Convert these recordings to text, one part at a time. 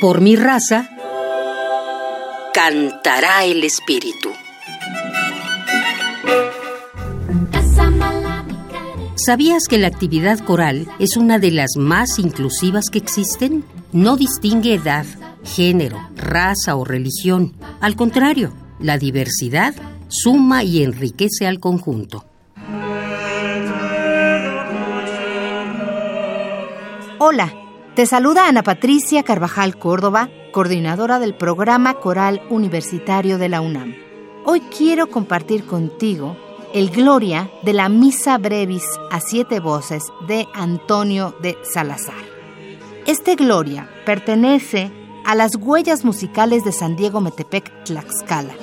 Por mi raza, cantará el espíritu. ¿Sabías que la actividad coral es una de las más inclusivas que existen? No distingue edad, género, raza o religión. Al contrario, la diversidad suma y enriquece al conjunto. Hola, te saluda Ana Patricia Carvajal Córdoba, coordinadora del programa Coral Universitario de la UNAM. Hoy quiero compartir contigo el Gloria de la Misa Brevis a siete voces de Antonio de Salazar. Este Gloria pertenece a las huellas musicales de San Diego Metepec Tlaxcala,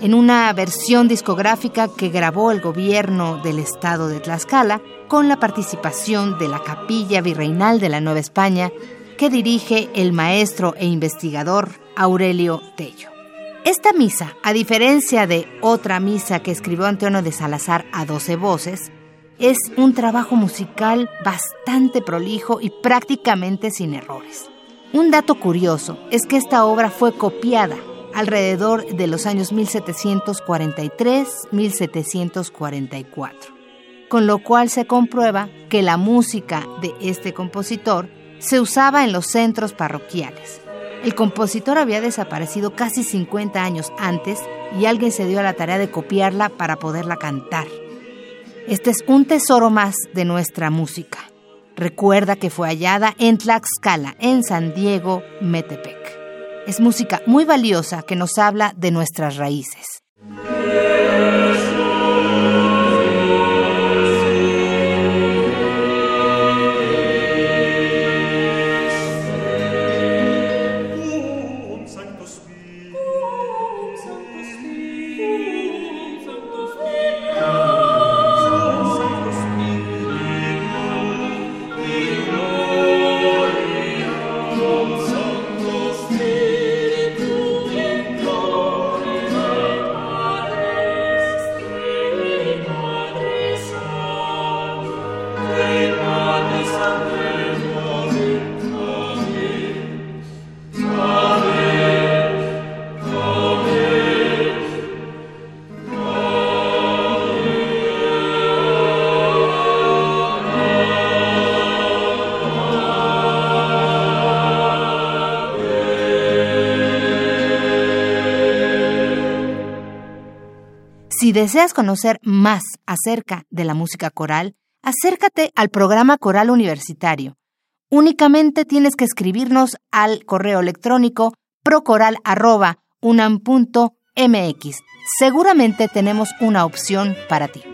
en una versión discográfica que grabó el gobierno del estado de Tlaxcala con la participación de la Capilla Virreinal de la Nueva España que dirige el maestro e investigador Aurelio Tello. Esta misa, a diferencia de otra misa que escribió Antonio de Salazar a doce voces, es un trabajo musical bastante prolijo y prácticamente sin errores. Un dato curioso es que esta obra fue copiada alrededor de los años 1743-1744 con lo cual se comprueba que la música de este compositor se usaba en los centros parroquiales. El compositor había desaparecido casi 50 años antes y alguien se dio a la tarea de copiarla para poderla cantar. Este es un tesoro más de nuestra música. Recuerda que fue hallada en Tlaxcala, en San Diego, Metepec. Es música muy valiosa que nos habla de nuestras raíces. Si deseas conocer más acerca de la música coral, acércate al programa Coral Universitario. Únicamente tienes que escribirnos al correo electrónico procoral.unam.mx. Seguramente tenemos una opción para ti.